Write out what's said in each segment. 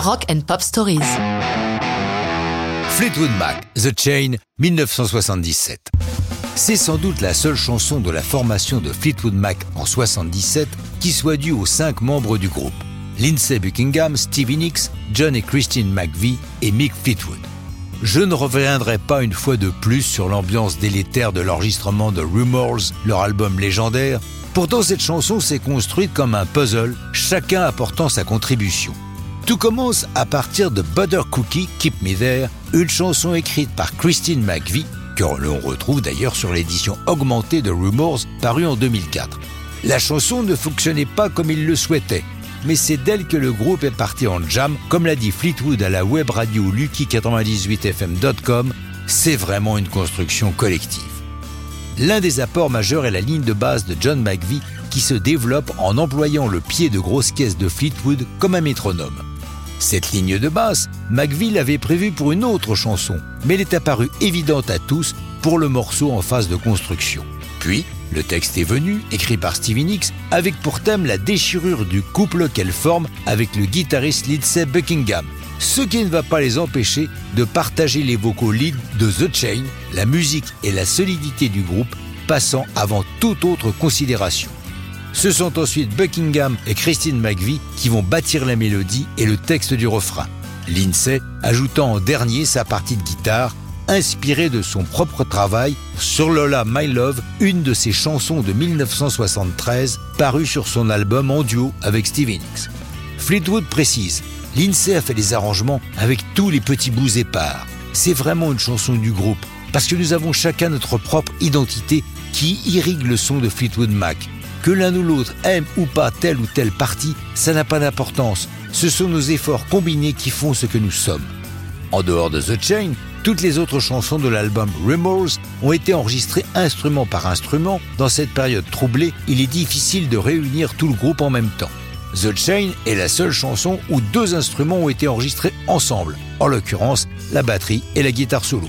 Rock and Pop Stories. Fleetwood Mac, The Chain, 1977. C'est sans doute la seule chanson de la formation de Fleetwood Mac en 77 qui soit due aux cinq membres du groupe. Lindsay Buckingham, Stevie Nicks, John et Christine McVie et Mick Fleetwood. Je ne reviendrai pas une fois de plus sur l'ambiance délétère de l'enregistrement de Rumors, leur album légendaire. Pourtant, cette chanson s'est construite comme un puzzle, chacun apportant sa contribution. Tout commence à partir de Butter Cookie, Keep Me There, une chanson écrite par Christine McVie, que l'on retrouve d'ailleurs sur l'édition augmentée de Rumors parue en 2004. La chanson ne fonctionnait pas comme il le souhaitait, mais c'est d'elle que le groupe est parti en jam, comme l'a dit Fleetwood à la web radio Lucky98fm.com, c'est vraiment une construction collective. L'un des apports majeurs est la ligne de base de John McVie qui se développe en employant le pied de grosse caisse de Fleetwood comme un métronome. Cette ligne de basse, McVie l'avait prévue pour une autre chanson, mais elle est apparue évidente à tous pour le morceau en phase de construction. Puis, le texte est venu, écrit par Stevie Nicks, avec pour thème la déchirure du couple qu'elle forme avec le guitariste Lindsey Buckingham, ce qui ne va pas les empêcher de partager les vocaux lead de The Chain, la musique et la solidité du groupe passant avant toute autre considération. Ce sont ensuite Buckingham et Christine McVie qui vont bâtir la mélodie et le texte du refrain. Lindsay ajoutant en dernier sa partie de guitare, inspirée de son propre travail sur Lola My Love, une de ses chansons de 1973, parue sur son album en duo avec Stevie Nicks. Fleetwood précise, Lindsay a fait des arrangements avec tous les petits bouts épars. C'est vraiment une chanson du groupe, parce que nous avons chacun notre propre identité qui irrigue le son de Fleetwood Mac. Que l'un ou l'autre aime ou pas telle ou telle partie, ça n'a pas d'importance. Ce sont nos efforts combinés qui font ce que nous sommes. En dehors de The Chain, toutes les autres chansons de l'album Remorse ont été enregistrées instrument par instrument. Dans cette période troublée, il est difficile de réunir tout le groupe en même temps. The Chain est la seule chanson où deux instruments ont été enregistrés ensemble, en l'occurrence la batterie et la guitare solo.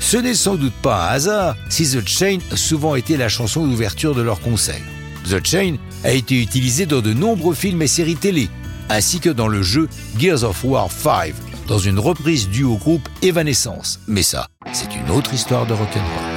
Ce n'est sans doute pas un hasard si The Chain a souvent été la chanson d'ouverture de leur concert. The Chain a été utilisé dans de nombreux films et séries télé, ainsi que dans le jeu Gears of War 5, dans une reprise due au groupe Evanescence. Mais ça, c'est une autre histoire de rock'n'roll.